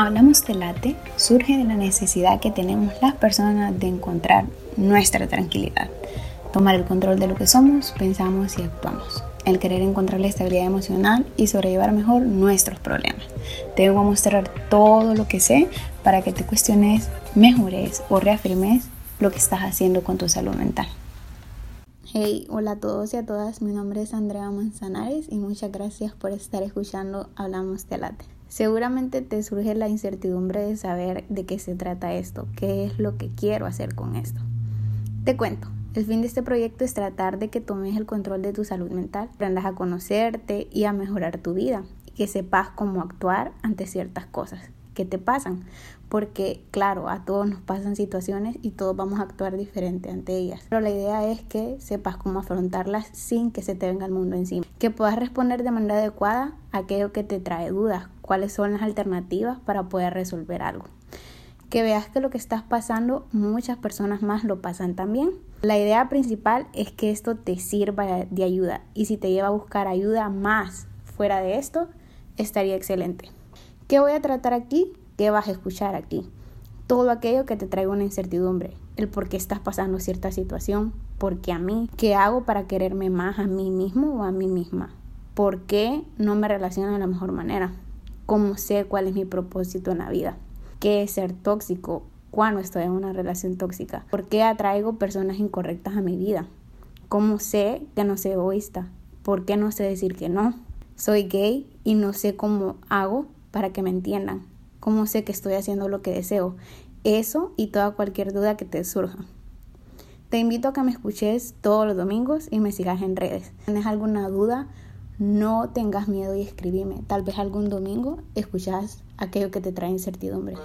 Hablamos de late surge de la necesidad que tenemos las personas de encontrar nuestra tranquilidad, tomar el control de lo que somos, pensamos y actuamos, el querer encontrar la estabilidad emocional y sobrellevar mejor nuestros problemas. Te voy a mostrar todo lo que sé para que te cuestiones, mejores o reafirmes lo que estás haciendo con tu salud mental. Hey, hola a todos y a todas, mi nombre es Andrea Manzanares y muchas gracias por estar escuchando Hablamos de Late. Seguramente te surge la incertidumbre de saber de qué se trata esto, qué es lo que quiero hacer con esto. Te cuento, el fin de este proyecto es tratar de que tomes el control de tu salud mental, aprendas a conocerte y a mejorar tu vida, y que sepas cómo actuar ante ciertas cosas que te pasan, porque claro, a todos nos pasan situaciones y todos vamos a actuar diferente ante ellas. Pero la idea es que sepas cómo afrontarlas sin que se te venga el mundo encima, que puedas responder de manera adecuada a aquello que te trae dudas, cuáles son las alternativas para poder resolver algo. Que veas que lo que estás pasando, muchas personas más lo pasan también. La idea principal es que esto te sirva de ayuda y si te lleva a buscar ayuda más fuera de esto, estaría excelente. ¿Qué voy a tratar aquí? ¿Qué vas a escuchar aquí? Todo aquello que te traiga una incertidumbre, el por qué estás pasando cierta situación, por qué a mí, qué hago para quererme más a mí mismo o a mí misma, por qué no me relaciono de la mejor manera, cómo sé cuál es mi propósito en la vida, qué es ser tóxico, cuándo estoy en una relación tóxica, por qué atraigo personas incorrectas a mi vida, cómo sé que no soy egoísta, por qué no sé decir que no, soy gay y no sé cómo hago para que me entiendan, cómo sé que estoy haciendo lo que deseo, eso y toda cualquier duda que te surja. Te invito a que me escuches todos los domingos y me sigas en redes. Si tienes alguna duda, no tengas miedo y escribime. Tal vez algún domingo escuchas aquello que te trae incertidumbre.